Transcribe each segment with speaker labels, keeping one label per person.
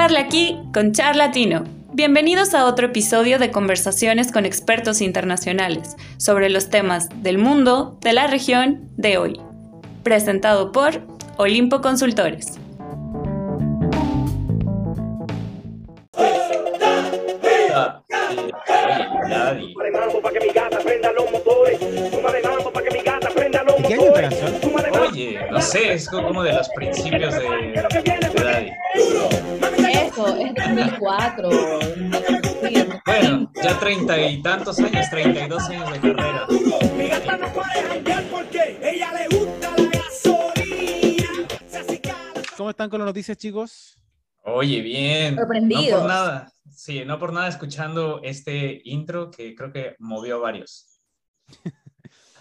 Speaker 1: Charla aquí con Charlatino. Bienvenidos a otro episodio de conversaciones con expertos internacionales sobre los temas del mundo, de la región, de hoy. Presentado por Olimpo Consultores.
Speaker 2: ¿Qué año?
Speaker 3: Oye, no sé, es como de los principios de,
Speaker 4: 24.
Speaker 3: bueno, ya treinta y tantos años, 32 años de carrera.
Speaker 2: ¿Cómo están con las noticias, chicos?
Speaker 3: Oye, bien.
Speaker 4: Sorprendidos.
Speaker 3: No por nada. Sí, no por nada escuchando este intro que creo que movió a varios.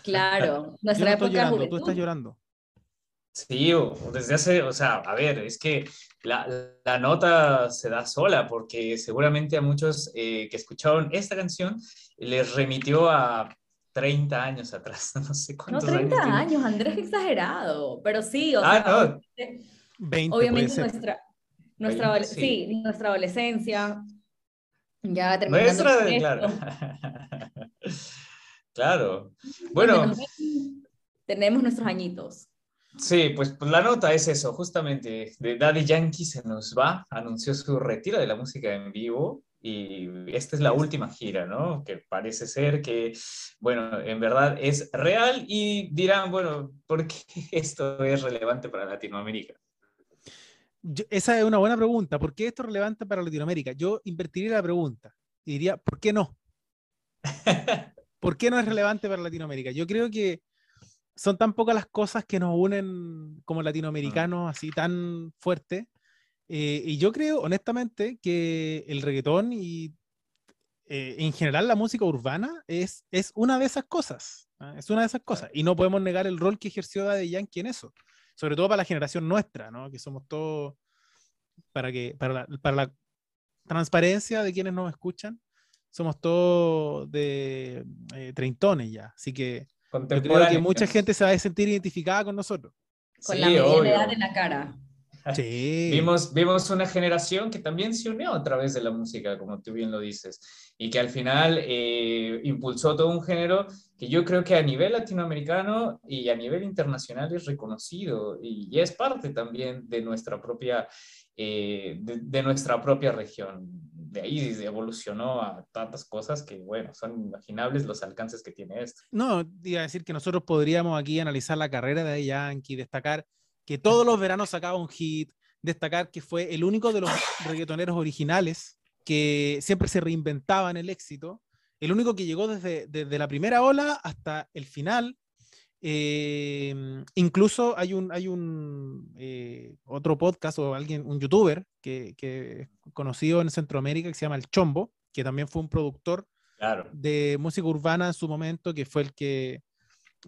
Speaker 4: Claro, nuestra
Speaker 2: Yo no
Speaker 4: época
Speaker 2: llorando, Tú estás llorando.
Speaker 3: Sí, desde hace, o sea, a ver, es que la, la nota se da sola porque seguramente a muchos eh, que escucharon esta canción les remitió a 30 años atrás, no sé
Speaker 4: No,
Speaker 3: cuántos
Speaker 4: 30
Speaker 3: años.
Speaker 4: años, Andrés, exagerado. Pero sí, o
Speaker 3: Ah,
Speaker 4: sea,
Speaker 3: no.
Speaker 4: obviamente,
Speaker 2: 20 puede
Speaker 4: obviamente nuestra, nuestra,
Speaker 3: 20,
Speaker 4: adole-
Speaker 3: sí.
Speaker 4: sí, nuestra adolescencia, ya terminando
Speaker 3: Nuestra,
Speaker 4: con
Speaker 3: claro. Claro. Bueno,
Speaker 4: tenemos nuestros añitos.
Speaker 3: Sí, pues, pues la nota es eso, justamente. De Daddy Yankee se nos va, anunció su retiro de la música en vivo y esta es la última gira, ¿no? Que parece ser que, bueno, en verdad es real y dirán, bueno, ¿por qué esto es relevante para Latinoamérica?
Speaker 2: Yo- esa es una buena pregunta. ¿Por qué esto es relevante para Latinoamérica? Yo invertiría la pregunta y diría, ¿por qué no? ¿Por qué no es relevante para Latinoamérica? Yo creo que son tan pocas las cosas que nos unen como latinoamericanos así tan fuerte. eh, y yo creo, honestamente, que el reggaetón y eh, en general la música urbana es, es una de esas cosas. ¿ah? Es una de esas cosas. Y no podemos negar el rol que ejerció Daddy Yankee en eso. Sobre todo para la generación nuestra, ¿no? Que somos todos, para, que, para, la, para la transparencia de quienes nos escuchan, somos todos de eh, treintones ya. Así que yo creo que mucha gente se va a sentir identificada con nosotros.
Speaker 4: Con
Speaker 3: Sí,
Speaker 4: la edad en la cara.
Speaker 2: Sí.
Speaker 3: Vimos, vimos una generación que también se unió a través de la música, como tú bien lo dices, y que al final eh, impulsó todo un género que yo creo que a nivel latinoamericano y a nivel internacional es reconocido y, y es parte también de nuestra propia, eh, de, de nuestra propia región. De ahí evolucionó a tantas cosas que, bueno, son inimaginables los alcances que tiene esto.
Speaker 2: No, iba a decir que nosotros podríamos aquí analizar la carrera de Yankee, destacar que todos los veranos sacaba un hit, destacar que fue el único de los reggaetoneros originales que siempre se reinventaba en el éxito, el único que llegó desde, desde la primera ola hasta el final. Eh, incluso hay un, hay un eh, otro podcast o alguien, un youtuber que, que conocido en Centroamérica que se llama El Chombo, que también fue un productor
Speaker 3: Claro.
Speaker 2: de música urbana en su momento, que fue el que,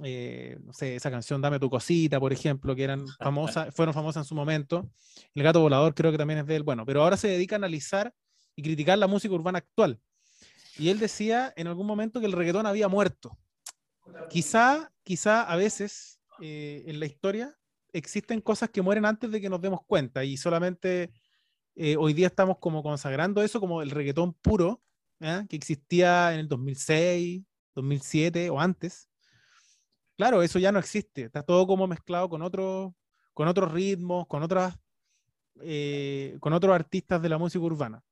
Speaker 2: eh, no sé, esa canción Dame tu cosita, por ejemplo, que eran famosas, fueron famosas en su momento. El gato volador creo que también es de él. Bueno, pero ahora se dedica a analizar y criticar la música urbana actual. Y él decía en algún momento que el reggaetón había muerto. Quizá, quizá a veces eh, en la historia existen cosas que mueren antes de que nos demos cuenta y solamente eh, hoy día estamos como consagrando eso como el reggaetón puro, que existía en el 2006, 2007 o antes. Claro, eso ya no existe, está todo como mezclado con otros con otros ritmos, con otras eh, con otros artistas de la música urbana.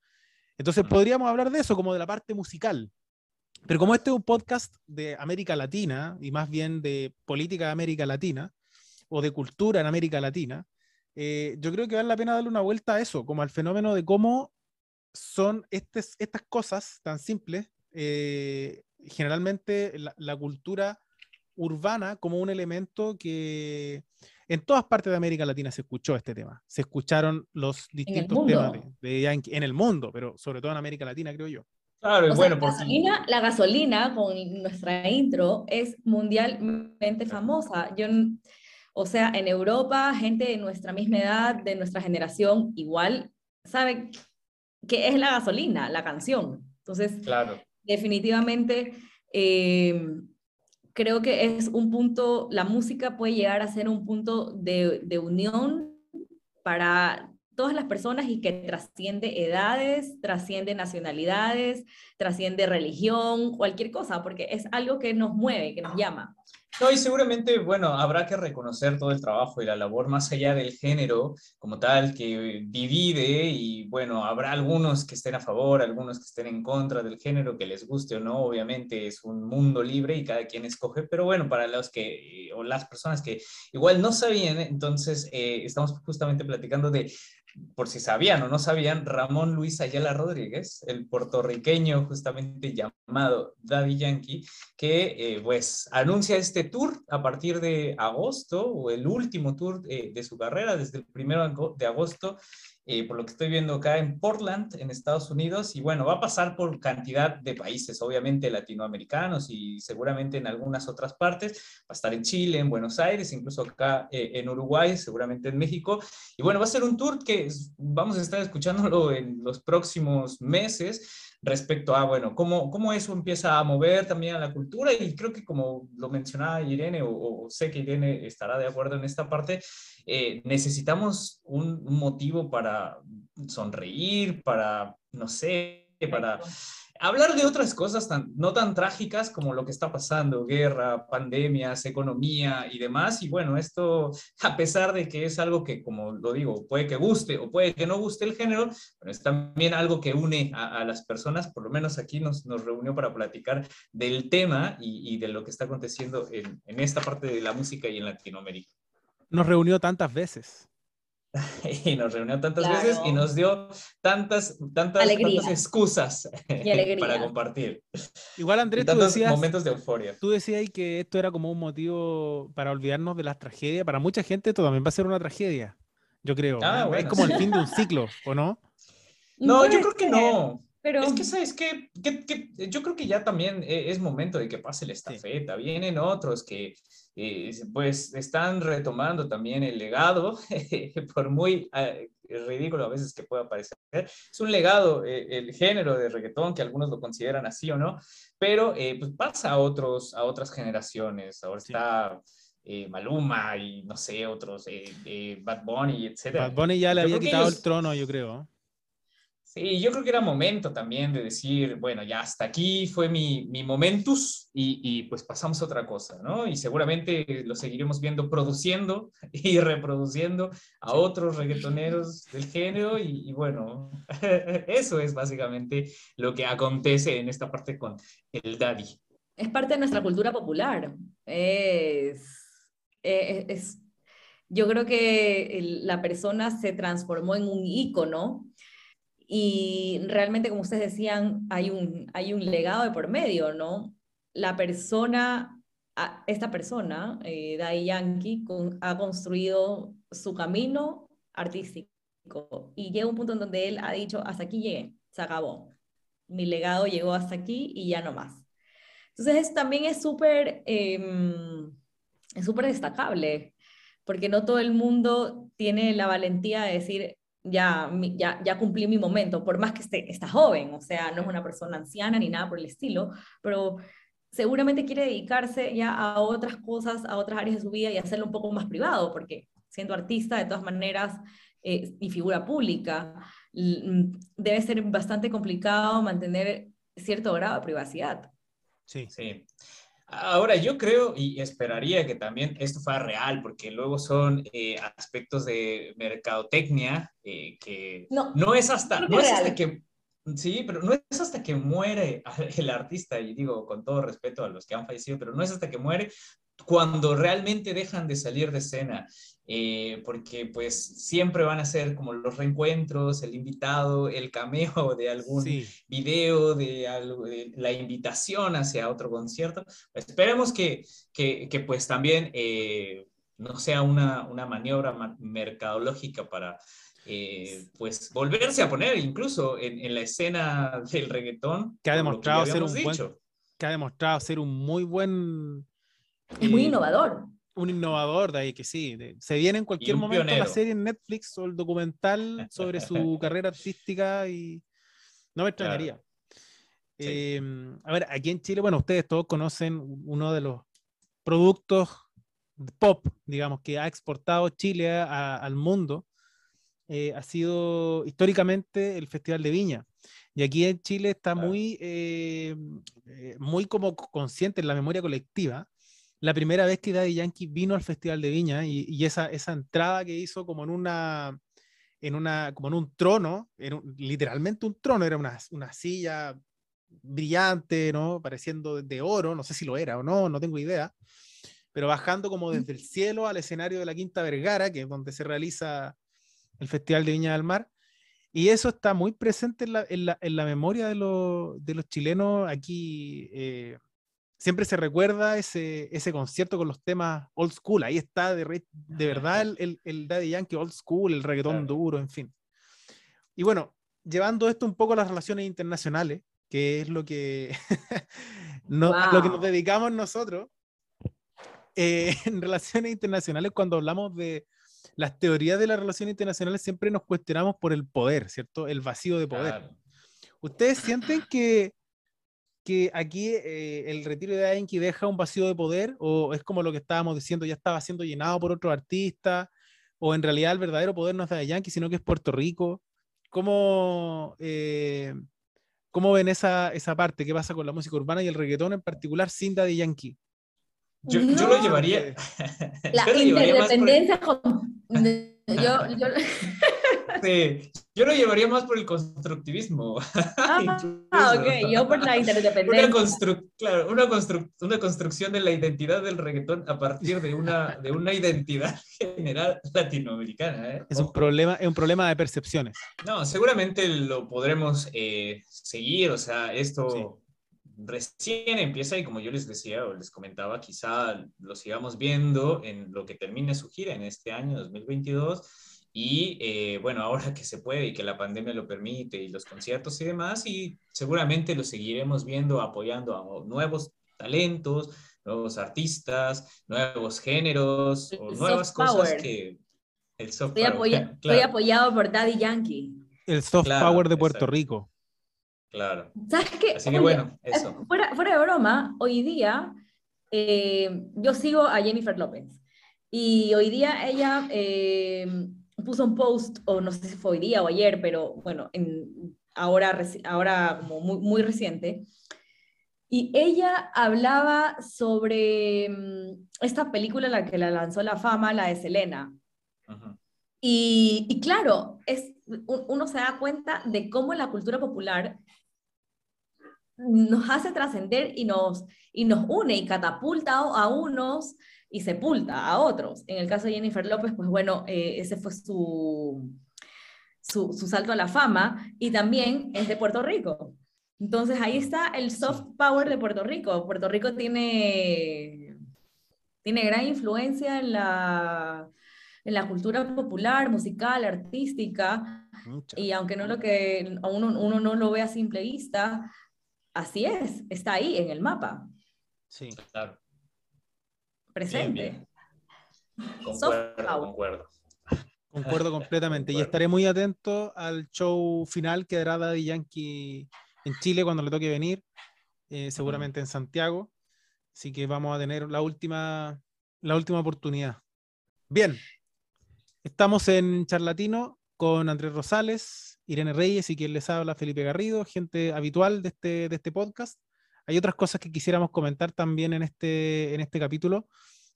Speaker 2: Entonces podríamos hablar de eso como de la parte musical. Pero como este es un podcast de América Latina y más bien de política de América Latina o de cultura en América Latina, eh, yo creo que vale la pena darle una vuelta a eso, como al fenómeno de cómo son estes- estas cosas tan simples, eh, generalmente la, la cultura urbana como un elemento que en todas partes de América Latina se escuchó este tema, se escucharon los distintos temas de, en el mundo, pero sobre todo en América Latina, creo yo.
Speaker 3: Claro,
Speaker 4: O
Speaker 3: bueno,
Speaker 4: gasolina, la gasolina con nuestra intro es mundialmente famosa. Yo, o sea, en Europa, gente de nuestra misma edad, de nuestra generación, igual sabe qué es la gasolina, la canción. Entonces,
Speaker 3: Claro.
Speaker 4: definitivamente, eh, creo que es un punto, la música puede llegar a ser un punto de, de unión para todas las personas y que trasciende edades, trasciende nacionalidades, trasciende religión, cualquier cosa, porque es algo que nos mueve, que nos llama.
Speaker 3: No, y seguramente, bueno, habrá que reconocer todo el trabajo y la labor más allá del género como tal, que divide y bueno, habrá algunos que estén a favor, algunos que estén en contra del género, que les guste o no, obviamente es un mundo libre y cada quien escoge, pero bueno, para los que, o las personas que igual no sabían, entonces eh, estamos justamente platicando de por si sabían o no sabían, Ramón Luis Ayala Rodríguez, el puertorriqueño justamente llamado Daddy Yankee, que eh, pues anuncia este tour a partir de agosto, o el último tour eh, de su carrera, desde el primero de agosto, eh, por lo que estoy viendo acá en Portland, en Estados Unidos, y bueno, va a pasar por cantidad de países, obviamente latinoamericanos y seguramente en algunas otras partes, va a estar en Chile, en Buenos Aires, incluso acá eh, en Uruguay, seguramente en México, y bueno, va a ser un tour que vamos a estar escuchándolo en los próximos meses respecto a, bueno, cómo, cómo eso empieza a mover también a la cultura y creo que como lo mencionaba Irene, o, sé que Irene estará de acuerdo en esta parte, eh, necesitamos un, motivo para sonreír, para, no sé, para hablar de otras cosas tan, no tan trágicas como lo que está pasando, guerra, pandemias, economía y demás. Y bueno, esto, a pesar de que es algo que, como lo digo, puede que guste o puede que no guste el género, es también algo que une a, las personas, por lo menos aquí nos, nos reunió para platicar del tema y, de lo que está aconteciendo en, en esta parte de la música y en Latinoamérica.
Speaker 2: Nos reunió tantas veces.
Speaker 3: y nos reunió tantas veces y nos dio tantas, tantas, excusas para compartir.
Speaker 2: Igual, Andrés, tú decías,
Speaker 3: momentos de euforia.
Speaker 2: Tú decías que esto era como un motivo para olvidarnos de las tragedias. Para mucha gente esto también va a ser una tragedia, yo creo. Ah, es como el fin de un ciclo, ¿o no?
Speaker 3: No, yo creo que no. Pero... Es que, ¿sabes qué? Que, yo creo que ya también e, es momento de que pase la estafeta. Vienen otros que eh, pues están retomando también el legado, por muy eh, ridículo a veces que pueda parecer. Es un legado eh, el género de reggaetón, que algunos lo consideran así o no, pero pues pasa a, otros, a otras generaciones. Ahora está... Maluma y no sé, otros, Bad Bunny, etc.
Speaker 2: Bad Bunny ya le había quitado el trono, yo creo.
Speaker 3: Sí, yo creo que era momento también de decir, bueno, ya hasta aquí fue mi, mi momentus y, y, pues pasamos a otra cosa, ¿no? Y seguramente lo seguiremos viendo produciendo y reproduciendo a otros reggaetoneros del género y, bueno, eso es básicamente lo que acontece en esta parte con el daddy.
Speaker 4: Es parte de nuestra cultura popular. Es, es, es yo creo que la persona se transformó en un ícono y realmente, como ustedes decían, hay un, hay un legado de por medio, ¿no? La persona, esta persona, eh, Dai Yankee, ha construido su camino artístico y llega un punto en donde él ha dicho, hasta aquí llegué, se acabó. Mi legado llegó hasta aquí y ya no más. Entonces, también es súper em, es súper destacable, porque no todo el mundo tiene la valentía de decir, ya, ya, ya cumplí mi momento, por más que esté, está joven, o sea, no es una persona anciana ni nada por el estilo, pero seguramente quiere dedicarse ya a otras cosas, a otras áreas de su vida y hacerlo un poco más privado, porque siendo artista, de todas maneras, eh, y figura pública, mm, debe ser bastante complicado mantener cierto grado de privacidad.
Speaker 3: Sí, sí. Ahora, yo creo y esperaría que también esto fuera real, porque luego son eh, aspectos de mercadotecnia eh, que no, no, es hasta, no es hasta que Sí, pero no es hasta que muere el artista, y digo con todo respeto a los que han fallecido, pero no es hasta que muere cuando realmente dejan de salir de escena, eh, porque pues siempre van a ser como los reencuentros, el invitado, el cameo de algún video, de, algo, de, la invitación hacia otro concierto. esperemos que, que, que, pues también eh, no sea una, una maniobra mercadológica para eh, pues volverse a poner incluso en, la escena del reggaetón.
Speaker 2: Que ha demostrado ser un buen, que ha demostrado ser un muy buen...
Speaker 4: Es muy eh, innovador.
Speaker 2: Un innovador de ahí que sí. se viene en cualquier momento la serie en Netflix o el documental sobre su carrera artística y no me extrañaría. Eh, a ver, aquí en Chile, bueno, ustedes todos conocen uno de los productos pop, digamos, que ha exportado Chile al mundo, eh, ha sido históricamente el Festival de Viña. Y aquí en Chile está muy, eh, eh, muy como consciente en la memoria colectiva. La primera vez que Daddy Yankee vino al Festival de Viña y, esa, esa entrada que hizo como en una, en una, como en un trono, literalmente un trono, era una, una silla brillante, ¿no? Pareciendo de oro, no sé si lo era o no, no tengo idea, pero bajando como desde el cielo al escenario de la Quinta Vergara, que es donde se realiza el Festival de Viña del Mar. Y eso está muy presente en la, en la, en la memoria de, de, los chilenos. Aquí eh, siempre se recuerda ese, ese concierto con los temas old school. Ahí está de, de verdad el, el, el, Daddy Yankee old school, el reggaetón duro, en fin. Y bueno, llevando esto un poco a las relaciones internacionales, que es lo que, no, lo que nos dedicamos nosotros, eh, en relaciones internacionales, cuando hablamos de, las teorías de las relaciones internacionales siempre nos cuestionamos por el poder, ¿cierto? El vacío de poder. ¿Ustedes sienten que, que aquí eh, el retiro de Yankee deja un vacío de poder o es como lo que estábamos diciendo, ya estaba siendo llenado por otro artista o en realidad el verdadero poder no es de Yankee, sino que es Puerto Rico? ¿Cómo, eh, ¿cómo ven esa, esa parte? ¿Qué pasa con la música urbana y el reggaetón en particular sin Daddy Yankee?
Speaker 3: Yo, yo, lo llevaría.
Speaker 4: La interdependencia yo, yo...
Speaker 3: Sí, yo lo llevaría más por el constructivismo.
Speaker 4: Ah, ok, yo por la interdependencia.
Speaker 3: Una, constru claro, una, constru una, construcción de la identidad del reggaetón a partir de una, de una identidad general latinoamericana. ¿eh?
Speaker 2: Es, un problema, es un problema de percepciones.
Speaker 3: No, seguramente lo podremos eh, seguir, o sea, esto recién empieza y como yo les decía o les comentaba, quizá lo sigamos viendo en lo que termine su gira en este año 2022 y eh, bueno, ahora que se puede y que la pandemia lo permite y los conciertos y demás y seguramente lo seguiremos viendo apoyando a nuevos talentos, nuevos artistas, nuevos géneros o nuevas cosas que
Speaker 4: el soft estoy, estoy apoyado por Daddy Yankee.
Speaker 2: El soft power de Puerto Rico.
Speaker 3: Claro.
Speaker 4: ¿Sabes qué?
Speaker 3: Así que bueno, eso.
Speaker 4: Fuera, fuera de broma, hoy día eh, yo sigo a Jennifer López y hoy día ella eh, puso un post, o no sé si fue hoy día o ayer, pero bueno, en, ahora, ahora como muy, muy reciente, y ella hablaba sobre mm, esta película la que la lanzó la fama, la de Selena. Y, y, claro, es, uno se da cuenta de cómo la cultura popular nos hace trascender y nos, y nos une y catapulta a unos y sepulta a otros. En el caso de Jennifer López, pues bueno, eh, ese fue su, su, salto a la fama y también es de Puerto Rico. Entonces ahí está el soft power de Puerto Rico. Puerto Rico tiene, tiene gran influencia en la, en la cultura popular, musical, artística, y aunque no lo que uno, uno no lo ve a simple vista, así es, está ahí en el mapa.
Speaker 3: Sí, claro.
Speaker 4: Presente.
Speaker 3: Concuerdo, concuerdo.
Speaker 2: Concuerdo completamente. Y estaré muy atento al show final que dará Daddy Yankee en Chile cuando le toque venir, eh, seguramente en Santiago. Así que vamos a tener la última, la última oportunidad. Bien, estamos en Charlatino con Andrés Rosales, Irene Reyes y quien les habla, Felipe Garrido, gente habitual de este, de este podcast. Hay otras cosas que quisiéramos comentar también en este, en este capítulo.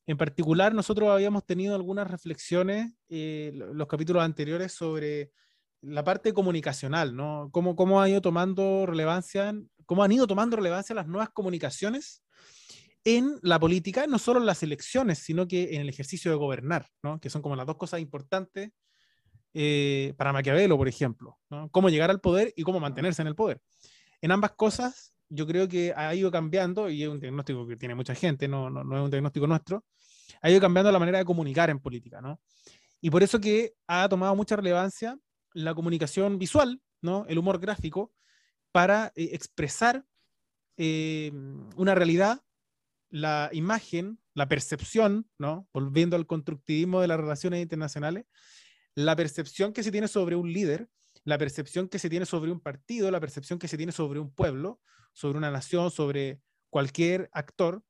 Speaker 2: En particular, nosotros habíamos tenido algunas reflexiones eh, los capítulos anteriores sobre la parte comunicacional, ¿no? Cómo, cómo ha ido tomando relevancia, cómo han ido tomando relevancia las nuevas comunicaciones en la política, no solo en las elecciones, sino que en el ejercicio de gobernar, ¿no? Que son como las dos cosas importantes eh, para Maquiavelo, por ejemplo, cómo llegar al poder y cómo mantenerse en el poder. En ambas cosas, yo creo que ha ido cambiando, y es un diagnóstico que tiene mucha gente, no, no, no es un diagnóstico nuestro, ha ido cambiando la manera de comunicar en política, ¿no? Y por eso que ha tomado mucha relevancia la comunicación visual, ¿no? El humor gráfico, para eh, expresar eh, una realidad, la imagen, la percepción, ¿no? Volviendo al constructivismo de las relaciones internacionales, la percepción que se tiene sobre un líder, la percepción que se tiene sobre un partido, la percepción que se tiene sobre un pueblo, sobre una nación, sobre cualquier actor.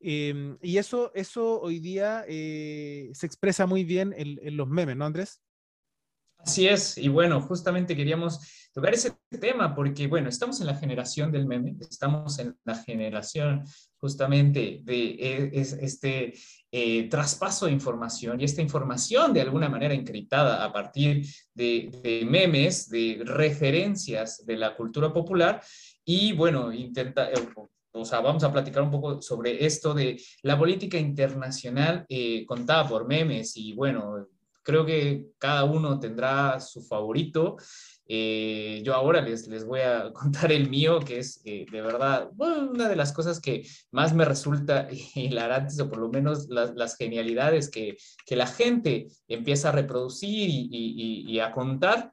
Speaker 2: Em, y eso, eso hoy día eh, se expresa muy bien en, los memes, ¿no, Andrés?
Speaker 3: Así es, y bueno, justamente queríamos tocar ese tema porque, bueno, estamos en la generación del meme, estamos en la generación justamente de e, este eh, traspaso de información y esta información de alguna manera encriptada a partir de, memes, de referencias de la cultura popular y bueno, intenta, eh, o sea, vamos a platicar un poco sobre esto de la política internacional eh, contada por memes y bueno, Creo que cada uno tendrá su favorito. Eh, yo ahora les, les voy a contar el mío, que es eh, de verdad una de las cosas que más me resulta hilarantes, o por lo menos las, las genialidades que, que, la gente empieza a reproducir y, y, y, a contar.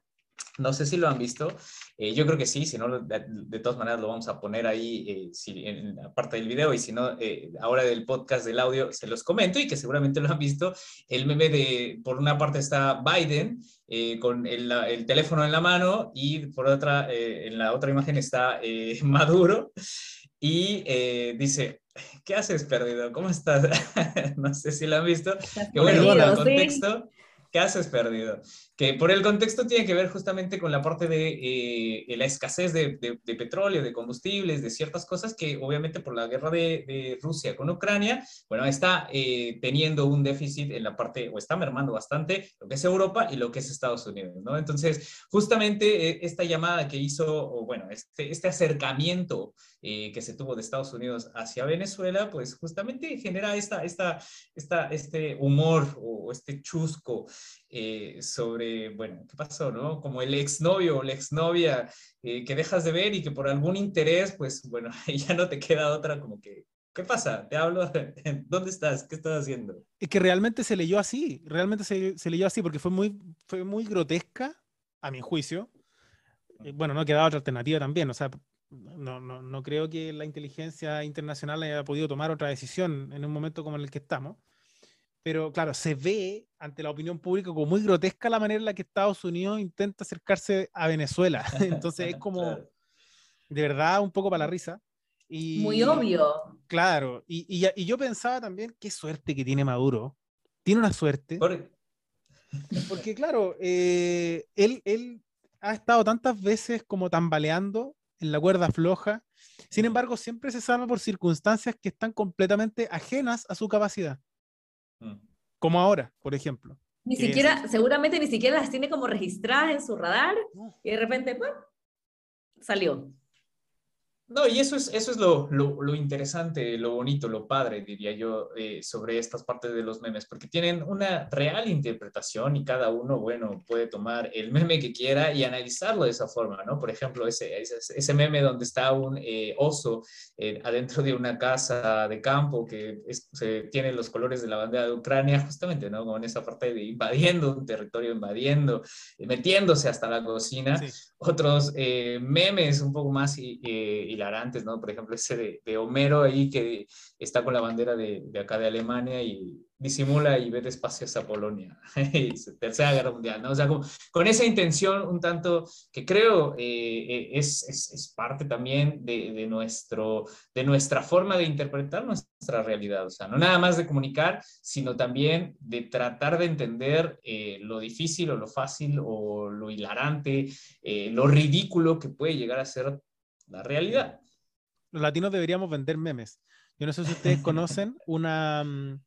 Speaker 3: No sé si lo han visto. Eh, yo creo que sí, si no, de, todas maneras lo vamos a poner ahí eh, si, en la parte del video y si no, eh, ahora del podcast del audio se los comento y que seguramente lo han visto. El meme de, por una parte está Biden con el, el, teléfono en la mano y por otra, en la otra imagen está Maduro y dice, ¿qué haces perdido? ¿Cómo estás? no sé si lo han visto. Que bueno, el contexto, ¿qué haces perdido? que por el contexto tiene que ver justamente con la parte de eh, la escasez de, petróleo, de combustibles, de ciertas cosas que obviamente por la guerra de, Rusia con Ucrania, bueno, está eh, teniendo un déficit en la parte, o está mermando bastante lo que es Europa y lo que es Estados Unidos, ¿no? Entonces, justamente eh, esta llamada que hizo, o bueno, este, este acercamiento que se tuvo de Estados Unidos hacia Venezuela, pues justamente genera esta, esta, esta, este humor o este chusco sobre bueno, ¿qué pasó, no? Como el exnovio o la exnovia eh, que dejas de ver y que por algún interés, pues, bueno, ya no te queda otra como que, ¿qué pasa? Te hablo, ¿dónde estás? ¿Qué estás haciendo?
Speaker 2: Es que realmente se leyó así, realmente se, se leyó así porque fue muy, fue muy grotesca, a mi juicio. Eh, bueno, no quedaba otra alternativa también, o sea, no, no, no, creo que la inteligencia internacional haya podido tomar otra decisión en un momento como en el que estamos pero claro, se ve ante la opinión pública como muy grotesca la manera en la que Estados Unidos intenta acercarse a Venezuela. Entonces es como, de verdad, un poco para la risa. Y,
Speaker 4: muy obvio.
Speaker 2: Claro, y, y, y, yo pensaba también, qué suerte que tiene Maduro. Tiene una suerte. Porque claro, eh, él, él ha estado tantas veces como tambaleando en la cuerda floja. Sin embargo, siempre se salva por circunstancias que están completamente ajenas a su capacidad. Mm. Como ahora, por ejemplo.
Speaker 4: Ni siquiera, seguramente ni siquiera las tiene como registradas en su radar y de repente, ¡pum! salió.
Speaker 3: No, y eso es, eso es lo, lo, interesante, lo bonito, lo padre, diría yo, eh, sobre estas partes de los memes, porque tienen una real interpretación y cada uno, bueno, puede tomar el meme que quiera y analizarlo de esa forma, ¿no? Por ejemplo, ese, ese, meme donde está un eh, oso eh, adentro de una casa de campo que se, tiene los colores de la bandera de Ucrania, justamente, ¿no? Con esa parte de invadiendo un territorio, invadiendo, metiéndose hasta la cocina. Otros memes un poco más hilarantes, ¿no? Por ejemplo, ese de, Homero ahí que está con la bandera de, de, acá de Alemania y disimula y ve despacio hacia Polonia. Tercera Guerra Mundial, ¿no? O sea, con, esa intención un tanto que creo eh, eh, es, es, es, parte también de, de, nuestro, de nuestra forma de interpretar nuestra realidad. O sea, no nada más de comunicar, sino también de tratar de entender eh, lo difícil o lo fácil o lo hilarante, lo ridículo que puede llegar a ser la realidad.
Speaker 2: Los latinos deberíamos vender memes. Yo no sé si ustedes conocen una, mm,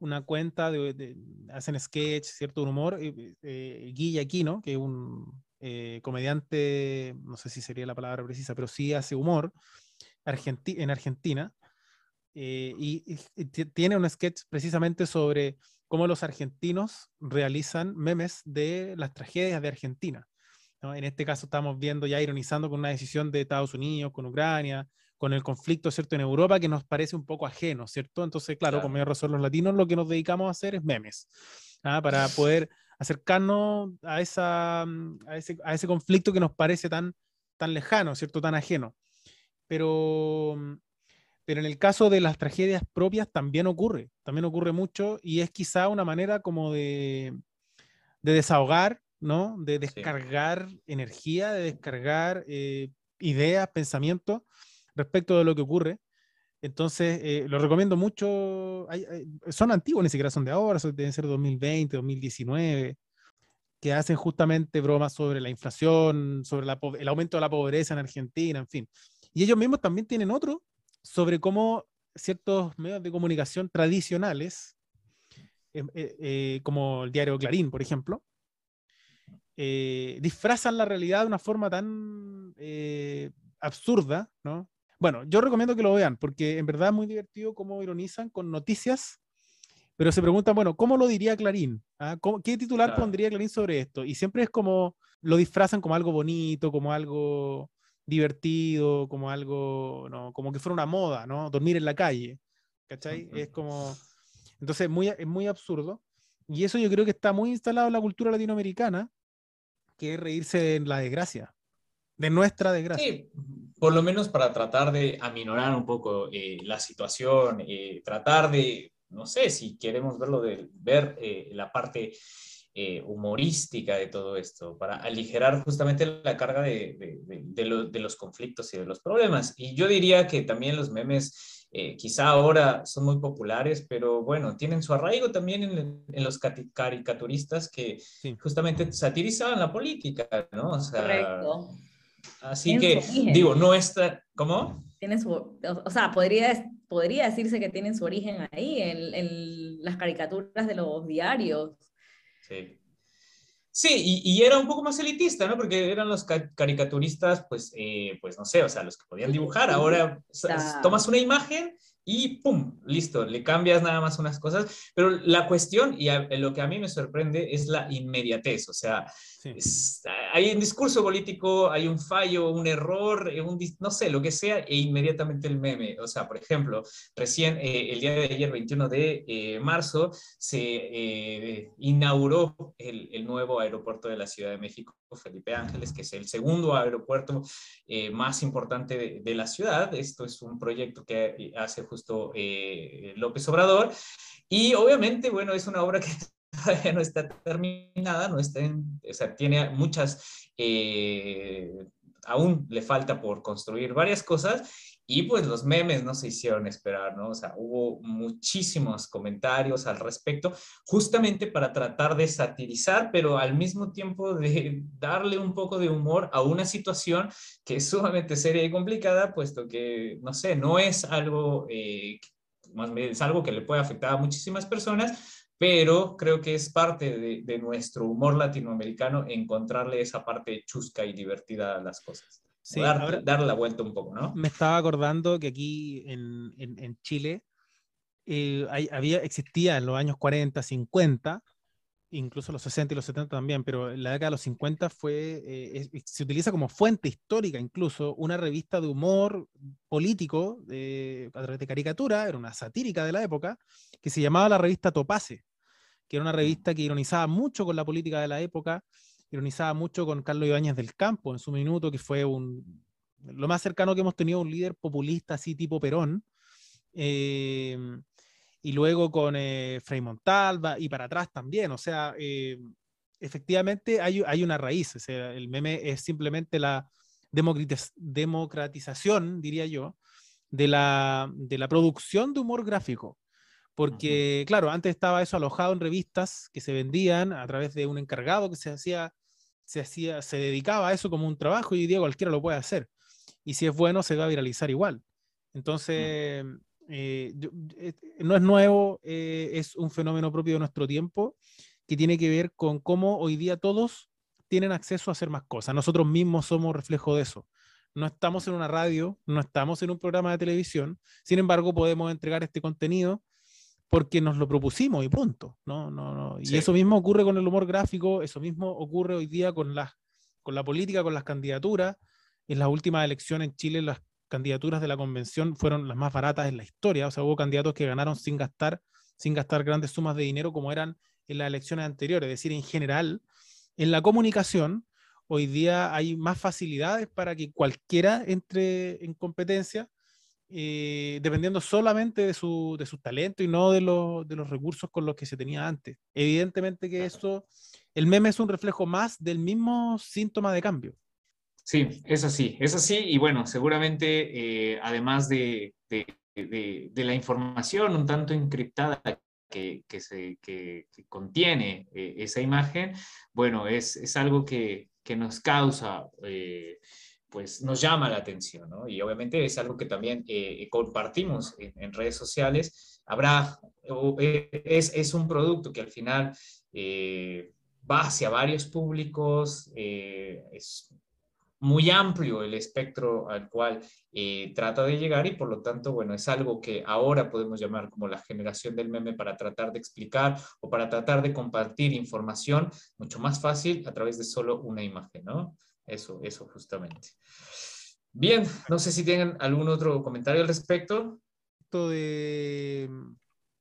Speaker 2: una cuenta de, hacen sketch, cierto humor, eh, eh, Guilla Aquino, que es un eh, comediante, no sé si sería la palabra precisa, pero sí hace humor en Argentina. y, tiene un sketch precisamente sobre cómo los argentinos realizan memes de las tragedias de Argentina. En este caso estamos viendo ya ironizando con una decisión de Estados Unidos, con Ucrania, con el conflicto, ¿cierto?, en Europa, que nos parece un poco ajeno, ¿cierto? Entonces, claro, con mayor razón los latinos lo que nos dedicamos a hacer es memes, ¿ah? para poder acercarnos a, esa, mm, a, ese, a ese conflicto que nos parece tan, tan lejano, ¿cierto?, tan ajeno. Pero, mm, pero en el caso de las tragedias propias también ocurre, también ocurre mucho y es quizá una manera como de, de desahogar ¿no? De descargar energía, de descargar eh, ideas, pensamientos respecto de lo que ocurre. Entonces, eh, lo recomiendo mucho. son antiguos, ni siquiera son de ahora, deben ser 2020, 2019. que hacen justamente bromas sobre la inflación, sobre el aumento de la pobreza en Argentina, en fin. Y ellos mismos también tienen otro sobre cómo ciertos medios de comunicación tradicionales, em, eh, eh, como el diario Clarín, por ejemplo, disfrazan la realidad de una forma tan absurda, ¿no? Bueno, yo recomiendo que lo vean porque en verdad es muy divertido cómo ironizan con noticias pero se preguntan, bueno, ¿cómo lo diría Clarín? ¿Ah? ¿Qué titular pondría Clarín sobre esto? Y siempre es como, lo disfrazan como algo bonito, como algo divertido, como algo, ¿no? como que fuera una moda, ¿no? Dormir en la calle, ¿cachai? Es como, entonces muy, es muy absurdo. Y eso yo creo que está muy instalado en la cultura latinoamericana, que es reírse de la desgracia, de nuestra desgracia. Sí,
Speaker 3: por lo menos para tratar de aminorar un poco eh, la situación, eh, tratar de no sé si queremos verlo de ver eh, la parte eh, humorística de todo esto, para aligerar justamente la carga de, de, los conflictos y de los problemas. Y yo diría que también los memes eh, quizá ahora son muy populares, pero bueno, tienen su arraigo también en, los caricaturistas que justamente satirizaban la política, ¿no? O sea, Correcto. Así que, digo, no está, ¿cómo?
Speaker 4: Tiene su, o sea, podría podría decirse que tienen su origen ahí, en, las caricaturas de los diarios.
Speaker 3: Sí. Sí, y, era un poco más elitista, ¿no? Porque eran los caricaturistas, pues, eh, pues no sé, o sea, los que podían dibujar. Ahora tomas una imagen y ¡pum! Listo, le cambias nada más unas cosas. Pero la cuestión, y lo que a mí me sorprende, es la inmediatez. O sea, hay un discurso político, hay un fallo, un error, eh, un, no sé, lo que sea, e inmediatamente el meme. O sea, por ejemplo, recién eh, el día de ayer, 21 de eh, marzo, se inauguró el, el, nuevo aeropuerto de la Ciudad de México, Felipe Ángeles, que es el segundo aeropuerto más importante de, de, la ciudad. Esto es un proyecto que hace justo López Obrador. Y obviamente, bueno, es una obra que no está terminada, no está o sea, tiene muchas, eh, aún le falta por construir varias cosas y pues los memes no se hicieron esperar, ¿no? O sea, hubo muchísimos comentarios al respecto, justamente para tratar de satirizar, pero al mismo tiempo de darle un poco de humor a una situación que es sumamente seria y complicada, puesto que, no sé, no es algo, eh, más bien es algo que le puede afectar a muchísimas personas, pero creo que es parte de, nuestro humor latinoamericano encontrarle esa parte chusca y divertida a las cosas. Sí, dar, darle la vuelta un poco, ¿no?
Speaker 2: Me estaba acordando que aquí en, en, Chile eh, había, existía en los años 40, 50, incluso los 60 y los 70 también, pero en la década de los 50 fue, eh, se utiliza como fuente histórica incluso una revista de humor político a través de caricatura, era una satírica de la época, que se llamaba la revista Topace que era una revista que ironizaba mucho con la política de la época, ironizaba mucho con Carlos Ibáñez del Campo en su minuto, que fue un, lo más cercano que hemos tenido un líder populista así tipo Perón. Eh, y luego con eh, Frei Montalva y para atrás también. O sea, eh, efectivamente hay, hay, una raíz. O sea, el meme es simplemente la democratización, diría yo, de la, de la producción de humor gráfico. Porque, claro, antes estaba eso alojado en revistas que se vendían a través de un encargado que se hacía, se hacía, se dedicaba a eso como un trabajo y hoy día cualquiera lo puede hacer. Y si es bueno, se va a viralizar igual. Entonces, eh, eh, no es nuevo, eh, es un fenómeno propio de nuestro tiempo que tiene que ver con cómo hoy día todos tienen acceso a hacer más cosas. Nosotros mismos somos reflejo de eso. No estamos en una radio, no estamos en un programa de televisión, sin embargo podemos entregar este contenido porque nos lo propusimos y punto. ¿no? No, no. Y eso mismo ocurre con el humor gráfico, eso mismo ocurre hoy día con, las, con la política, con las candidaturas. En las últimas elecciones en Chile, las candidaturas de la convención fueron las más baratas en la historia. O sea, hubo candidatos que ganaron sin gastar, sin gastar grandes sumas de dinero como eran en las elecciones anteriores. Es decir, en general, en la comunicación, hoy día hay más facilidades para que cualquiera entre en competencia eh, dependiendo solamente de su, de su talento y no de, de, los recursos con los que se tenía antes. Evidentemente que eso, el meme es un reflejo más del mismo síntoma de cambio.
Speaker 3: Sí, es así, es así. Y bueno, seguramente, eh, además de, de, de, la información un tanto encriptada que, se, contiene eh, esa imagen, bueno, es, es algo que, nos causa, eh, pues nos llama la atención, ¿no? Y obviamente es algo que también eh, compartimos en, redes sociales. Habrá, es, es, un producto que al final va hacia varios públicos, es muy amplio el espectro al cual eh, trata de llegar y por lo tanto, bueno, es algo que ahora podemos llamar como la generación del meme para tratar de explicar o para tratar de compartir información mucho más fácil a través de solo una imagen, ¿no? Eso, eso justamente. Bien, no sé si tienen algún otro comentario al respecto.
Speaker 2: De,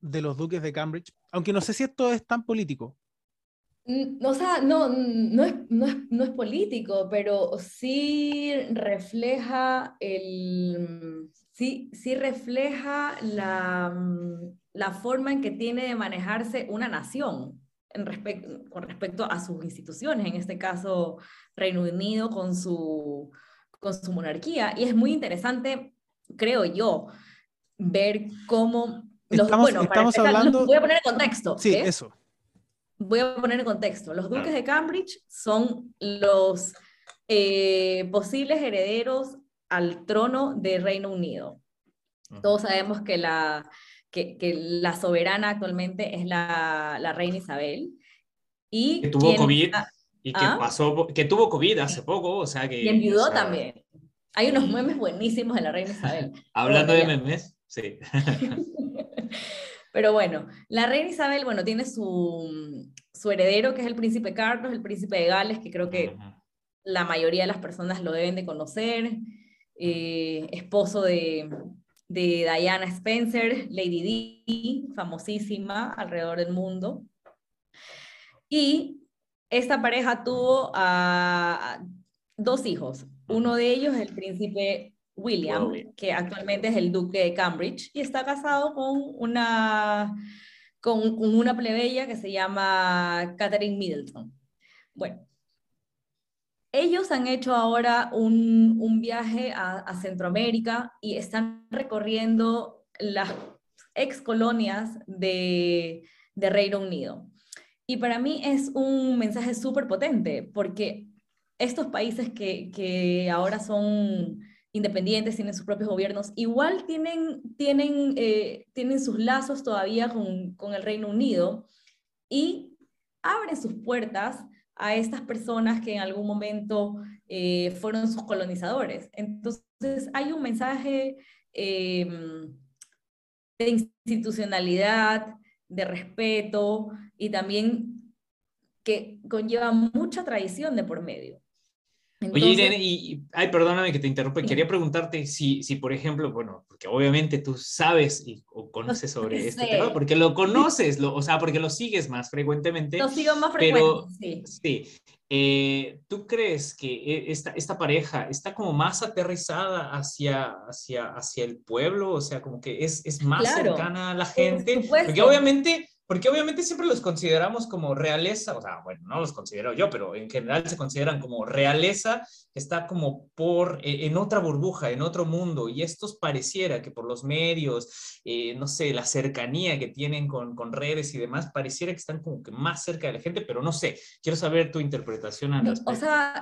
Speaker 2: de los duques de Cambridge, aunque no sé si esto es tan político,
Speaker 4: o sea, no, no, es, no, es, no es político, pero sí refleja el, sí, sí refleja la, la forma en que tiene de manejarse una nación en con respecto a sus instituciones, en este caso Reino Unido con su, con su monarquía. Y es muy interesante, creo yo, ver cómo...
Speaker 2: Los, estamos, bueno, estamos hablando...
Speaker 4: voy a poner en contexto.
Speaker 2: Sí, eso
Speaker 4: voy a poner en contexto, los duques de Cambridge son los eh, posibles herederos al trono de Reino Unido. Todos sabemos que la, que, la soberana actualmente es la, la reina Isabel. Y
Speaker 3: que tuvo COVID y que, ¿Ah? pasó, que tuvo COVID hace poco, o sea que...
Speaker 4: Y enviudó también. Hay unos memes buenísimos de la reina Isabel.
Speaker 3: Hablando de memes, sí.
Speaker 4: Pero bueno, la reina Isabel, bueno, tiene su, su heredero, que es el príncipe Carlos, el príncipe de Gales, que creo que la mayoría de las personas lo deben de conocer, eh, esposo de, de Diana Spencer, Lady Di, famosísima alrededor del mundo. Y esta pareja tuvo dos hijos. Uno de ellos es el príncipe William, que actualmente es el duque de Cambridge, y está casado con una, con, una plebeya que se llama Catherine Middleton. Bueno, ellos han hecho ahora un, viaje a, Centroamérica y están recorriendo las ex colonias de, de Reino Unido. Y para mí es un mensaje súper potente, porque estos países que, que ahora son independientes, tienen sus propios gobiernos, igual tienen, tienen, eh, tienen sus lazos todavía con, con, el Reino Unido y abren sus puertas a estas personas que en algún momento eh, fueron sus colonizadores. Entonces hay un mensaje em, de institucionalidad, de respeto y también que conlleva mucha tradición de por medio.
Speaker 3: Oye, Irene, y, ay, perdóname que te interrumpa, quería preguntarte si, si, por ejemplo, bueno, porque obviamente tú sabes y, o conoces sobre este tema, porque lo conoces, lo, o sea, porque lo sigues más frecuentemente.
Speaker 4: Lo sigo más frecuentemente,
Speaker 3: sí. sí. Eh, ¿Tú crees que e, esta, esta pareja está como más aterrizada hacia, hacia, hacia el pueblo? O sea, como que es, es más cercana a la gente. Porque obviamente porque obviamente siempre los consideramos como realeza, o sea, bueno, no los considero yo, pero en general se consideran como realeza, está como por, eh, en otra burbuja, en otro mundo, y estos pareciera que por los medios, eh, no sé, la cercanía que tienen con, con, redes y demás, pareciera que están como que más cerca de la gente, pero no sé, quiero saber tu interpretación al respecto.
Speaker 4: O sea,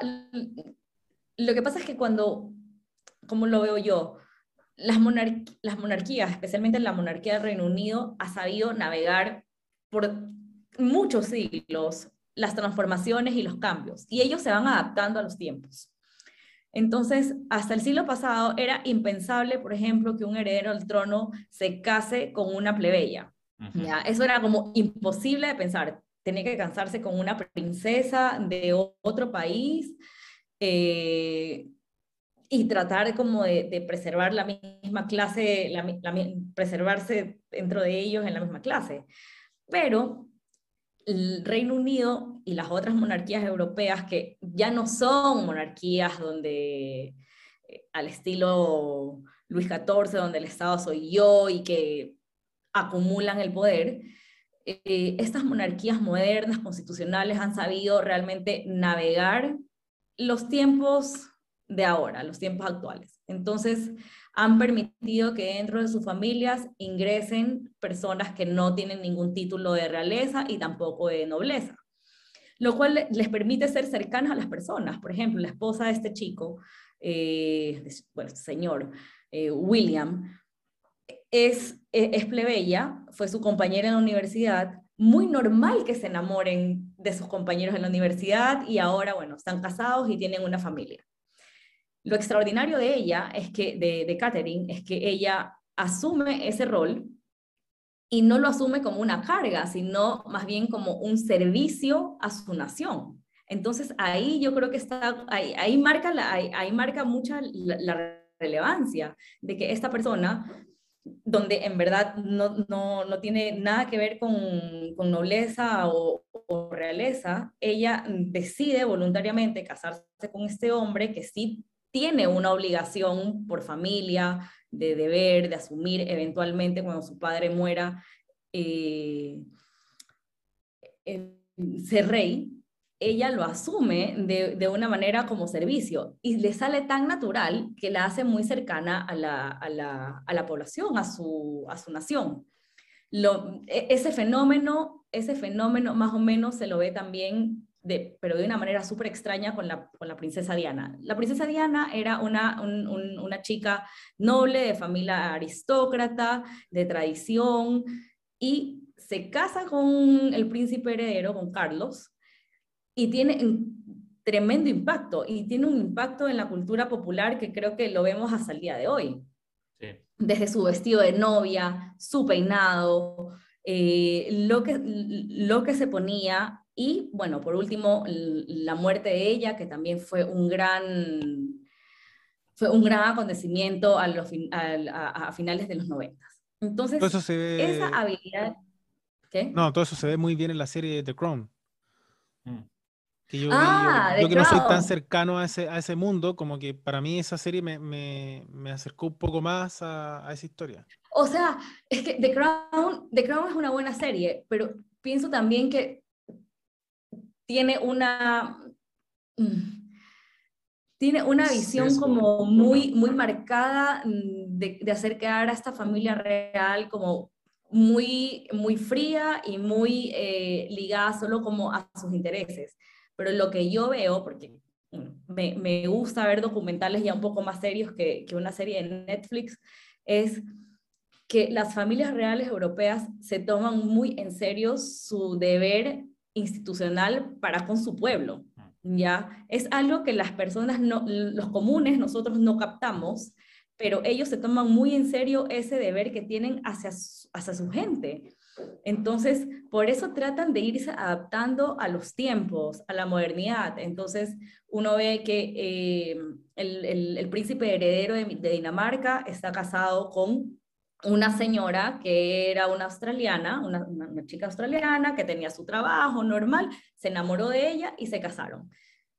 Speaker 4: lo que pasa es que cuando, como lo veo yo, las, las monarquías, especialmente la monarquía del Reino Unido, ha sabido navegar por muchos siglos las transformaciones y los cambios, y ellos se van adaptando a los tiempos. Entonces, hasta el siglo pasado era impensable, por ejemplo, que un heredero al trono se case con una plebeya. ¿ya? Eso era como imposible de pensar. Tenía que casarse con una princesa de otro país eh, y tratar como de, preservar la misma clase, preservarse dentro de ellos en la misma clase. Pero el Reino Unido y las otras monarquías europeas que ya no son monarquías donde eh, al estilo Luis XIV, donde el Estado soy yo y que acumulan el poder, eh, estas monarquías modernas, constitucionales, han sabido realmente navegar los tiempos de ahora, los tiempos actuales. Entonces, han permitido que dentro de sus familias ingresen personas que no tienen ningún título de realeza y tampoco de nobleza, lo cual les permite ser cercanas a las personas. Por ejemplo, la esposa de este chico, eh, bueno, este señor, eh, William, es, e, es plebeya, fue su compañera en la universidad, muy normal que se enamoren de sus compañeros en la universidad y ahora, bueno, están casados y tienen una familia. Lo extraordinario de ella es que, de, de Catherine, es que ella asume ese rol y no lo asume como una carga, sino más bien como un servicio a su nación. Entonces ahí yo creo que está, ahí, marca, la, ahí, marca mucha la, relevancia de que esta persona donde en verdad no, no, no, tiene nada que ver con, con nobleza o, o, realeza, ella decide voluntariamente casarse con este hombre que sí tiene una obligación por familia, de deber, de asumir eventualmente cuando su padre muera, eh, ser rey, ella lo asume de, de, una manera como servicio y le sale tan natural que la hace muy cercana a la, a la, a la población, a su, a su nación. Lo, e, ese fenómeno, ese fenómeno más o menos se lo ve también, de, pero de una manera súper extraña con la, con la princesa Diana. La princesa Diana era una, una chica noble, de familia aristócrata, de tradición, y se casa con el príncipe heredero, con Carlos, y tiene un tremendo impacto, y tiene un impacto en la cultura popular que creo que lo vemos hasta el día de hoy. Desde su vestido de novia, su peinado, eh, lo, que, lo que se ponía, y bueno, por último, la muerte de ella, que también fue un gran, fue un gran acontecimiento a, los, a, finales de los noventas. Entonces, esa habilidad...
Speaker 2: ¿Qué? No, todo eso se ve muy bien en la serie The Crown. Mm. Que yo, ah, yo, que no soy tan cercano a ese, a ese mundo, como que para mí esa serie me, me, me acercó un poco más a, a, esa historia.
Speaker 4: O sea, es que The Crown, The Crown es una buena serie, pero pienso también que tiene una... Mm, tiene una visión como muy, muy marcada mm, de, de hacer quedar a esta familia real como muy, muy fría y muy eh, ligada solo como a sus intereses. Pero lo que yo veo, porque me, me, gusta ver documentales ya un poco más serios que, que una serie de Netflix, es que las familias reales europeas se toman muy en serio su deber institucional para con su pueblo. ¿ya? Es algo que las personas, no, los comunes, nosotros no captamos, pero ellos se toman muy en serio ese deber que tienen hacia, hacia su gente. Entonces, por eso tratan de irse adaptando a los tiempos, a la modernidad. Entonces, uno ve que eh, el, el, príncipe heredero de, de, Dinamarca está casado con una señora que era una australiana, una, una, chica australiana que tenía su trabajo normal, se enamoró de ella y se casaron.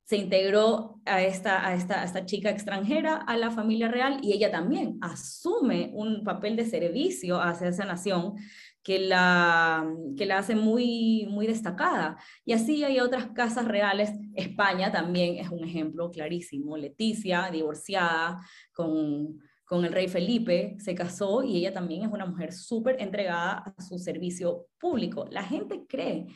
Speaker 4: Se integró a esta, a esta, a esta chica extranjera a la familia real y ella también asume un papel de servicio hacia esa nación que la, que la hace muy, muy destacada. Y así hay otras casas reales. España también es un ejemplo clarísimo. Leticia, divorciada con, con el rey Felipe, se casó y ella también es una mujer súper entregada a su servicio público. La gente cree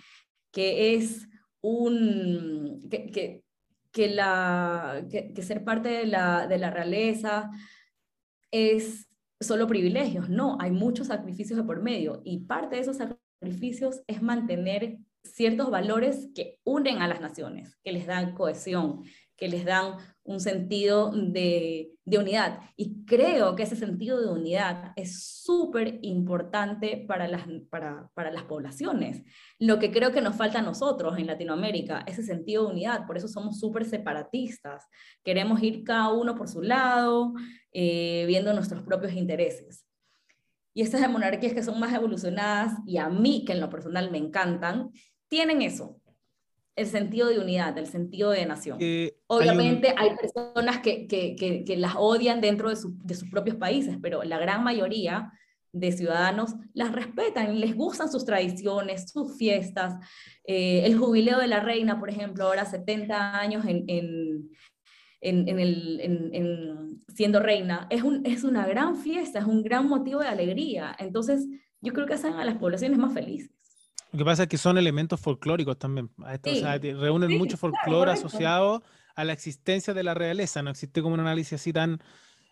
Speaker 4: que es un... que, que, la, que, ser parte de la, de la realeza es solo privilegios, no, hay muchos sacrificios de por medio y parte de esos sacrificios es mantener ciertos valores que unen a las naciones, que les dan cohesión, que les dan un sentido de, unidad. Y creo que ese sentido de unidad es súper importante para las, para, para las poblaciones. Lo que creo que nos falta a nosotros en Latinoamérica, ese sentido de unidad. Por eso somos súper separatistas. Queremos ir cada uno por su lado, eh, viendo nuestros propios intereses. Y estas monarquías que son más evolucionadas y a mí, que en lo personal me encantan, tienen eso, el sentido de unidad, el sentido de nación. Obviamente hay, personas que, que, que, las odian dentro de, de, sus propios países, pero la gran mayoría de ciudadanos las respetan, les gustan sus tradiciones, sus fiestas. Eh, el jubileo de la reina, por ejemplo, ahora 70 años en, en, en, el, en, siendo reina, es, un, es una gran fiesta, es un gran motivo de alegría. Entonces, yo creo que hacen a las poblaciones más felices.
Speaker 2: Lo que pasa es que son elementos folclóricos también. reúnen mucho folclore asociado a la existencia de la realeza. No existe como un análisis así tan,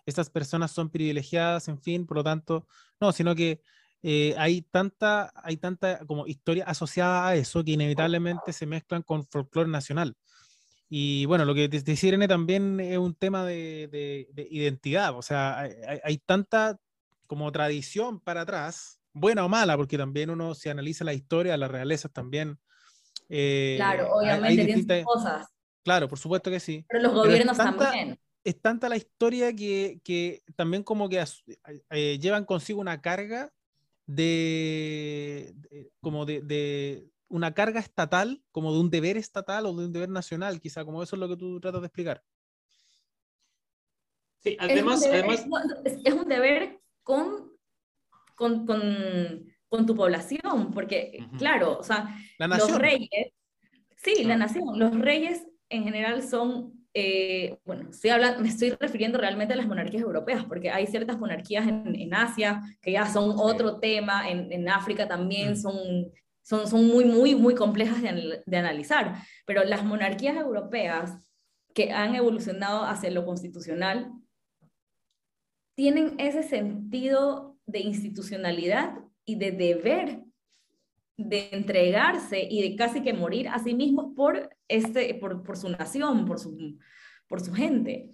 Speaker 2: estas personas son privilegiadas, en fin, por lo tanto, no, sino que eh, hay tanta, hay tanta como historia asociada a eso que inevitablemente se mezclan con folclore nacional. Y bueno, lo que decía Irene también es un tema de, identidad, o sea, hay, tanta como tradición para atrás, buena o mala, porque también uno se analiza la historia, las realezas también.
Speaker 4: Eh, claro, obviamente hay, cosas.
Speaker 2: Claro, por supuesto que sí.
Speaker 4: Pero los gobiernos también.
Speaker 2: Es tanta la historia que, que también como que eh, llevan consigo una carga de, como de, una carga estatal, como de un deber estatal o de un deber nacional, quizá, como eso es lo que tú tratas de explicar.
Speaker 3: Sí, además...
Speaker 4: Es un
Speaker 3: deber,
Speaker 4: además... Es, un deber con, con, con, tu población, porque, claro, o sea, los reyes, sí, la nación, los reyes en general son eh, bueno, estoy hablando, me estoy refiriendo realmente a las monarquías europeas, porque hay ciertas monarquías en, en Asia que ya son otro tema, en, en África también mm. son, son, son muy, muy, muy complejas de, de, analizar, pero las monarquías europeas que han evolucionado hacia lo constitucional tienen ese sentido de institucionalidad y de deber de entregarse y de casi que morir a sí mismos por, este, por, por su nación, por su, por su gente.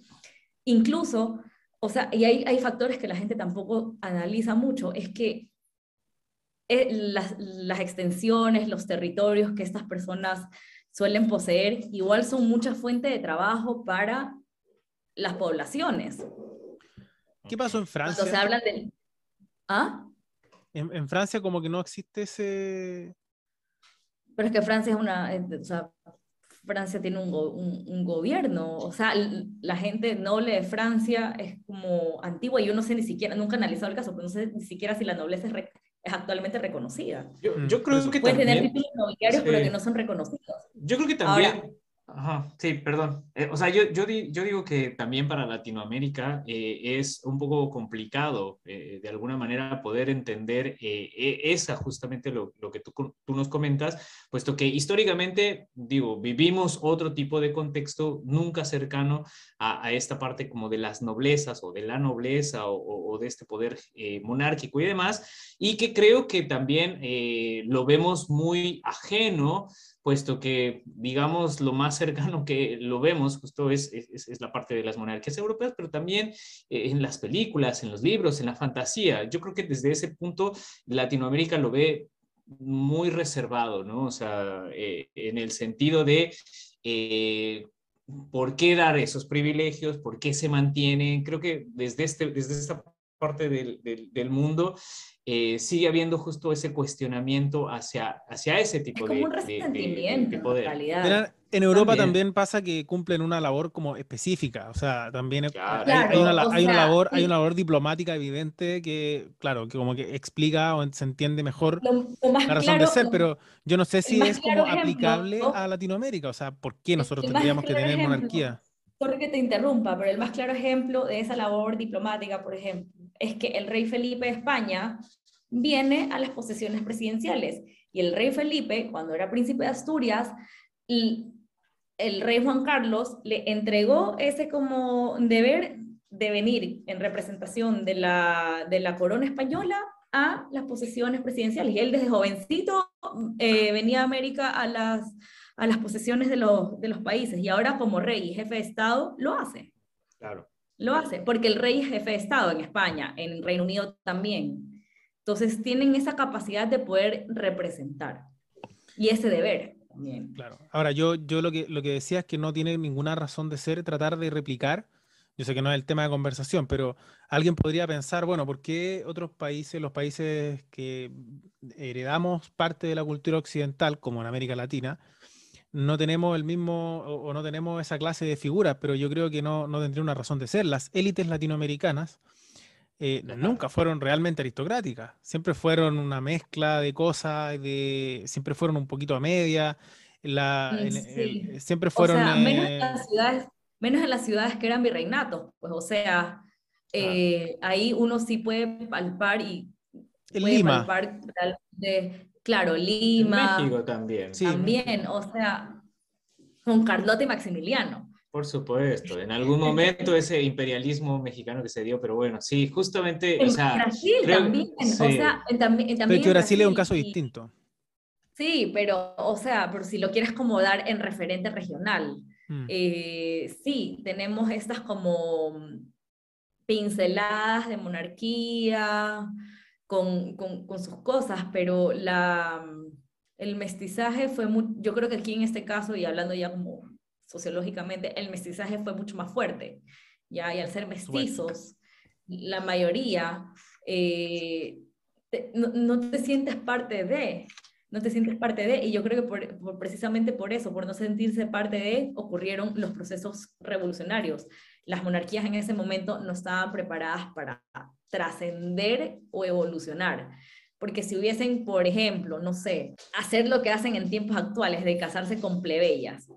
Speaker 4: Incluso, o sea, y hay, hay factores que la gente tampoco analiza mucho, es que eh, las, las, extensiones, los territorios que estas personas suelen poseer, igual son mucha fuente de trabajo para las poblaciones.
Speaker 2: ¿Qué pasó en Francia?
Speaker 4: Cuando se habla del... ¿Ah?
Speaker 2: En, Francia como que no existe ese...
Speaker 4: Pero es que Francia es una... O sea, Francia tiene un, un, gobierno, o sea, la gente noble de Francia es como antigua, y yo no sé ni siquiera, nunca he analizado el caso, pero no sé ni siquiera si la nobleza es, es actualmente reconocida.
Speaker 3: Yo, yo creo que
Speaker 4: Pueden tener títulos nobiliarios, pero que no son reconocidos.
Speaker 3: Yo creo que también... Ajá, sí, perdón. Eh, o sea, yo, yo, yo, digo que también para Latinoamérica eh, es un poco complicado eh, de alguna manera poder entender e, esa justamente lo, lo que tú, tú, nos comentas, puesto que históricamente, digo, vivimos otro tipo de contexto nunca cercano a, a esta parte como de las noblezas o de la nobleza o, o de este poder monárquico y demás, y que creo que también lo vemos muy ajeno puesto que, digamos, lo más cercano que lo vemos justo es, es, la parte de las monarquías europeas, pero también eh, en las películas, en los libros, en la fantasía. Yo creo que desde ese punto Latinoamérica lo ve muy reservado, ¿no? O sea, eh, en el sentido de... Eh, ¿Por qué dar esos privilegios? ¿Por qué se mantienen? Creo que desde, este, desde parte del, del, del mundo eh, sigue habiendo justo ese cuestionamiento hacia, hacia ese tipo de,
Speaker 4: poder.
Speaker 2: En Europa también. pasa que cumplen una labor como específica, o sea, también hay, una, labor, hay una labor diplomática evidente que, claro, que como que explica o se entiende mejor la razón de ser, pero yo no sé si es como aplicable a Latinoamérica, o sea, ¿por qué nosotros tendríamos que tener monarquía?
Speaker 4: Sorry que te interrumpa, pero el más claro ejemplo de esa labor diplomática, por ejemplo, es que el rey Felipe de España viene a las posesiones presidenciales. Y el rey Felipe, cuando era príncipe de Asturias, y el rey Juan Carlos le entregó ese como deber de venir en representación de la, de la corona española a las posesiones presidenciales. Y él desde jovencito eh, venía a América a las, a las posesiones de los, de los países y ahora como rey y jefe de Estado lo hace.
Speaker 3: Claro.
Speaker 4: Lo hace, porque el rey es jefe de Estado en España, en Reino Unido también. Entonces tienen esa capacidad de poder representar y ese deber también.
Speaker 2: Claro. Ahora, yo, yo lo, que, lo que decía es que no tiene ninguna razón de ser tratar de replicar. Yo sé que no es el tema de conversación, pero alguien podría pensar, bueno, ¿por qué otros países, los países que heredamos parte de la cultura occidental, como en América Latina, no tenemos el mismo o, no tenemos esa clase de figuras? Pero yo creo que no, no tendría una razón de ser. Las élites latinoamericanas eh, nunca fueron realmente aristocráticas, siempre fueron una mezcla de cosas, de, siempre fueron un poquito a media, la, siempre fueron...
Speaker 4: O sea, menos las ciudades, menos en las ciudades que eran virreinatos, pues o sea, eh, ahí uno sí puede palpar y...
Speaker 2: En Lima.
Speaker 4: Palpar de, claro, Lima.
Speaker 3: En México también.
Speaker 4: Sí, también, o sea, con Carlota y Maximiliano.
Speaker 3: Por supuesto, en algún momento ese imperialismo mexicano que se dio, pero bueno, sí, justamente,
Speaker 4: en
Speaker 3: o sea...
Speaker 4: Brasil también, o sea, en, también,
Speaker 2: pero que Brasil, es un caso distinto.
Speaker 4: Sí, pero, o sea, por si lo quieres como dar en referente regional. Mm. Eh, sí, tenemos estas como pinceladas de monarquía con, con, con sus cosas, pero la, el mestizaje fue, muy, yo creo que aquí en este caso, y hablando ya como sociológicamente, el mestizaje fue mucho más fuerte, ya, y al ser mestizos, la mayoría, eh, no, no, te sientes parte de, no te sientes parte de, y yo creo que por, precisamente por eso, por no sentirse parte de, ocurrieron los procesos revolucionarios. Las monarquías en ese momento no estaban preparadas para trascender o evolucionar. Porque si hubiesen, por ejemplo, no sé, hacer lo que hacen en tiempos actuales de casarse con plebeyas,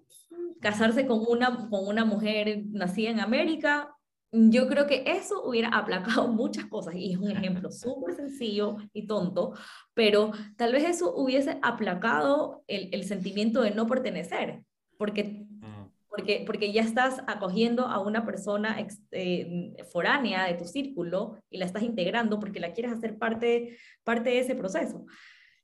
Speaker 4: casarse con una, con una mujer nacida en América, yo creo que eso hubiera aplacado muchas cosas y es un ejemplo súper sencillo y tonto, pero tal vez eso hubiese aplacado el, el sentimiento de no pertenecer, porque. Porque, porque ya estás acogiendo a una persona eh, foránea de tu círculo y la estás integrando porque la quieres hacer parte, parte de ese proceso.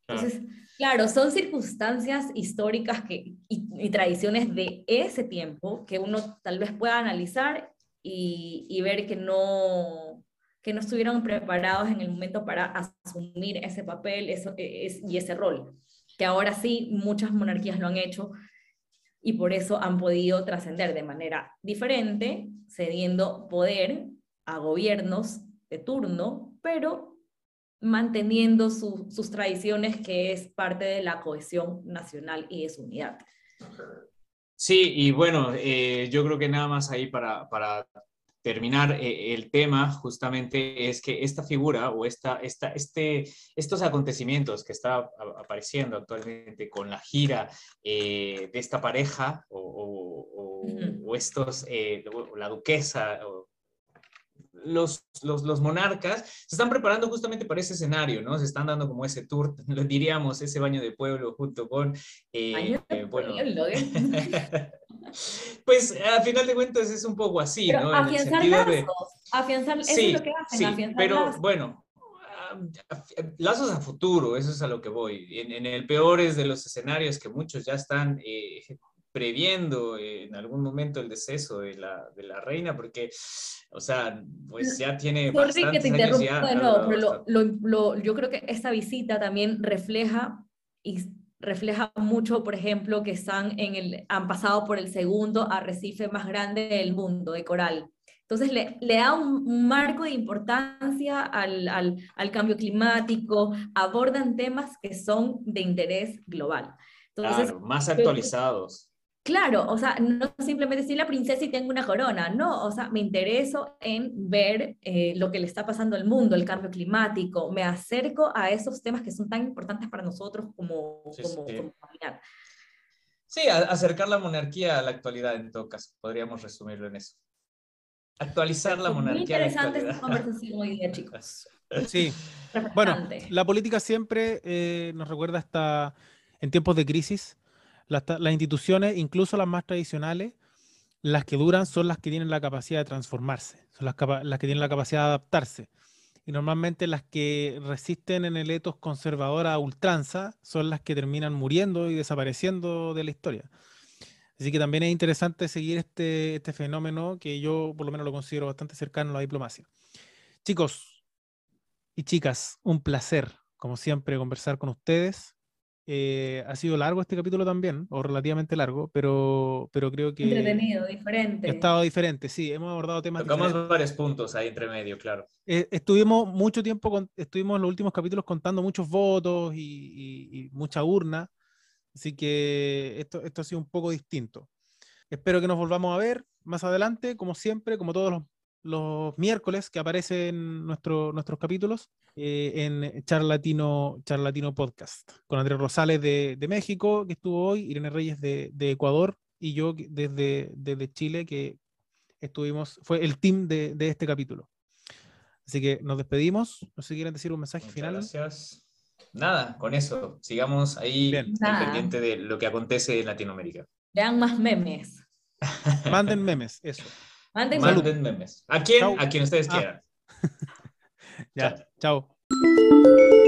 Speaker 4: Entonces, claro, son circunstancias históricas que, y, y, tradiciones de ese tiempo que uno tal vez pueda analizar y, ver que no, que no estuvieron preparados en el momento para asumir ese papel eso, e, es, y ese rol, que ahora sí muchas monarquías lo han hecho y por eso han podido trascender de manera diferente, cediendo poder a gobiernos de turno, pero manteniendo sus tradiciones, que es parte de la cohesión nacional y de su unidad.
Speaker 3: Sí, y bueno, eh, yo creo que nada más ahí para, para terminar eh, el tema justamente es que esta figura o esta, esta, este, estos acontecimientos que está apareciendo actualmente con la gira eh, de esta pareja o, o, estos, la duquesa, los, los, los, monarcas se están preparando justamente para ese escenario, ¿no? Se están dando como ese tour, lo diríamos, ese baño de pueblo junto con... Eh, eh bueno, pues a final de cuentas es un poco así, ¿no?
Speaker 4: Afianzar lazos, afianzar, eso es lo que hacen,
Speaker 3: sí,
Speaker 4: afianzar
Speaker 3: pero
Speaker 4: lazos.
Speaker 3: bueno, lazos a futuro, eso es a lo que voy. En, en, el peor es de los escenarios que muchos ya están eh, previendo en algún momento el deceso de la, de la reina, porque, o sea, pues ya tiene
Speaker 4: Sorry que te interrumpa de nuevo, pero lo, lo, yo creo que esta visita también refleja y refleja mucho, por ejemplo, que están en el, han pasado por el segundo arrecife más grande del mundo, de coral. Entonces le, le da un, un, marco de importancia al, al, al, cambio climático, abordan temas que son de interés global.
Speaker 3: Entonces, claro, más actualizados.
Speaker 4: Claro, o sea, no simplemente soy la princesa y tengo una corona, no, o sea, me intereso en ver eh, lo que le está pasando al mundo, el cambio climático, me acerco a esos temas que son tan importantes para nosotros como, sí, como,
Speaker 3: sí.
Speaker 4: como
Speaker 3: Sí, acercar la monarquía a la actualidad en todo caso, podríamos resumirlo en eso. Actualizar la monarquía. Muy
Speaker 4: interesante esta conversación hoy día, chicos.
Speaker 2: Sí, bueno, la política siempre eh, nos recuerda hasta en tiempos de crisis las, instituciones, incluso las más tradicionales, las que duran son las que tienen la capacidad de transformarse, son las, las que tienen la capacidad de adaptarse. Y normalmente las que resisten en el etos conservador a ultranza son las que terminan muriendo y desapareciendo de la historia. Así que también es interesante seguir este, este fenómeno que yo por lo menos lo considero bastante cercano a la diplomacia. Chicos y chicas, un placer, como siempre, conversar con ustedes. Eh, ha sido largo este capítulo también, o relativamente largo, pero, pero creo que...
Speaker 4: Entretenido, diferente.
Speaker 2: Ha estado diferente, sí, hemos abordado temas...
Speaker 3: Tocamos diferentes. varios puntos ahí entre medio, claro.
Speaker 2: Eh, estuvimos mucho tiempo, con, estuvimos en los últimos capítulos contando muchos votos y, y, y, mucha urna, así que esto, esto ha sido un poco distinto. Espero que nos volvamos a ver más adelante, como siempre, como todos los los miércoles que aparecen nuestro, nuestros capítulos eh, en Charlatino, Charlatino Podcast, con Andrés Rosales de, de, México, que estuvo hoy, Irene Reyes de, de Ecuador y yo desde, desde Chile, que estuvimos, fue el team de, de este capítulo. Así que nos despedimos. No sé si quieren decir un mensaje
Speaker 3: Muchas
Speaker 2: final.
Speaker 3: Gracias. Nada, con eso. Sigamos ahí pendiente de lo que acontece en Latinoamérica.
Speaker 4: Vean más memes.
Speaker 2: Manden memes, eso.
Speaker 4: Manden.
Speaker 3: Manden memes. ¿A quién?
Speaker 2: Chau.
Speaker 3: A quien ustedes
Speaker 2: Ah.
Speaker 3: quieran.
Speaker 2: Ya, chao.
Speaker 3: Chao.